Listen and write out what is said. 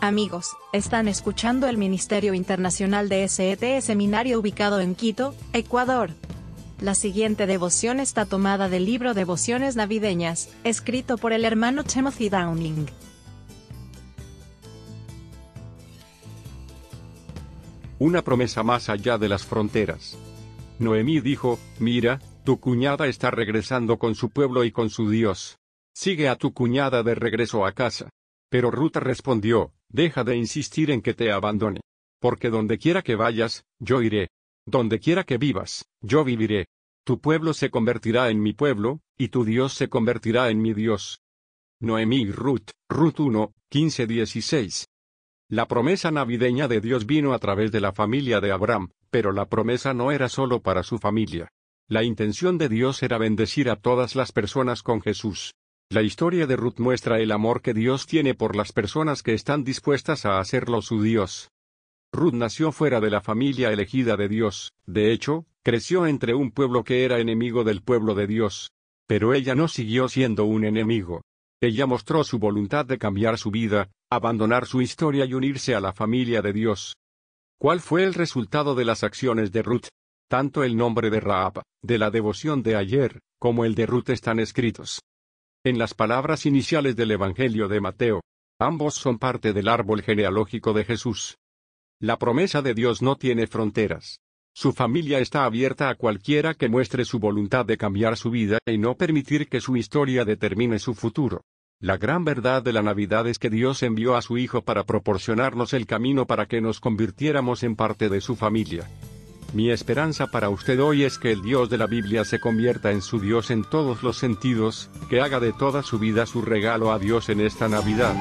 Amigos, están escuchando el Ministerio Internacional de SET Seminario ubicado en Quito, Ecuador. La siguiente devoción está tomada del libro Devociones Navideñas, escrito por el hermano Timothy Downing. Una promesa más allá de las fronteras. Noemí dijo, mira, tu cuñada está regresando con su pueblo y con su Dios. Sigue a tu cuñada de regreso a casa. Pero Ruta respondió, deja de insistir en que te abandone. Porque donde quiera que vayas, yo iré. Donde quiera que vivas, yo viviré. Tu pueblo se convertirá en mi pueblo, y tu Dios se convertirá en mi Dios. Noemí y Ruth, Ruth 1, 15-16. La promesa navideña de Dios vino a través de la familia de Abraham, pero la promesa no era solo para su familia. La intención de Dios era bendecir a todas las personas con Jesús. La historia de Ruth muestra el amor que Dios tiene por las personas que están dispuestas a hacerlo su Dios. Ruth nació fuera de la familia elegida de Dios, de hecho, creció entre un pueblo que era enemigo del pueblo de Dios. Pero ella no siguió siendo un enemigo. Ella mostró su voluntad de cambiar su vida, abandonar su historia y unirse a la familia de Dios. ¿Cuál fue el resultado de las acciones de Ruth? Tanto el nombre de Raab, de la devoción de ayer, como el de Ruth están escritos en las palabras iniciales del Evangelio de Mateo. Ambos son parte del árbol genealógico de Jesús. La promesa de Dios no tiene fronteras. Su familia está abierta a cualquiera que muestre su voluntad de cambiar su vida y no permitir que su historia determine su futuro. La gran verdad de la Navidad es que Dios envió a su Hijo para proporcionarnos el camino para que nos convirtiéramos en parte de su familia. Mi esperanza para usted hoy es que el Dios de la Biblia se convierta en su Dios en todos los sentidos, que haga de toda su vida su regalo a Dios en esta Navidad.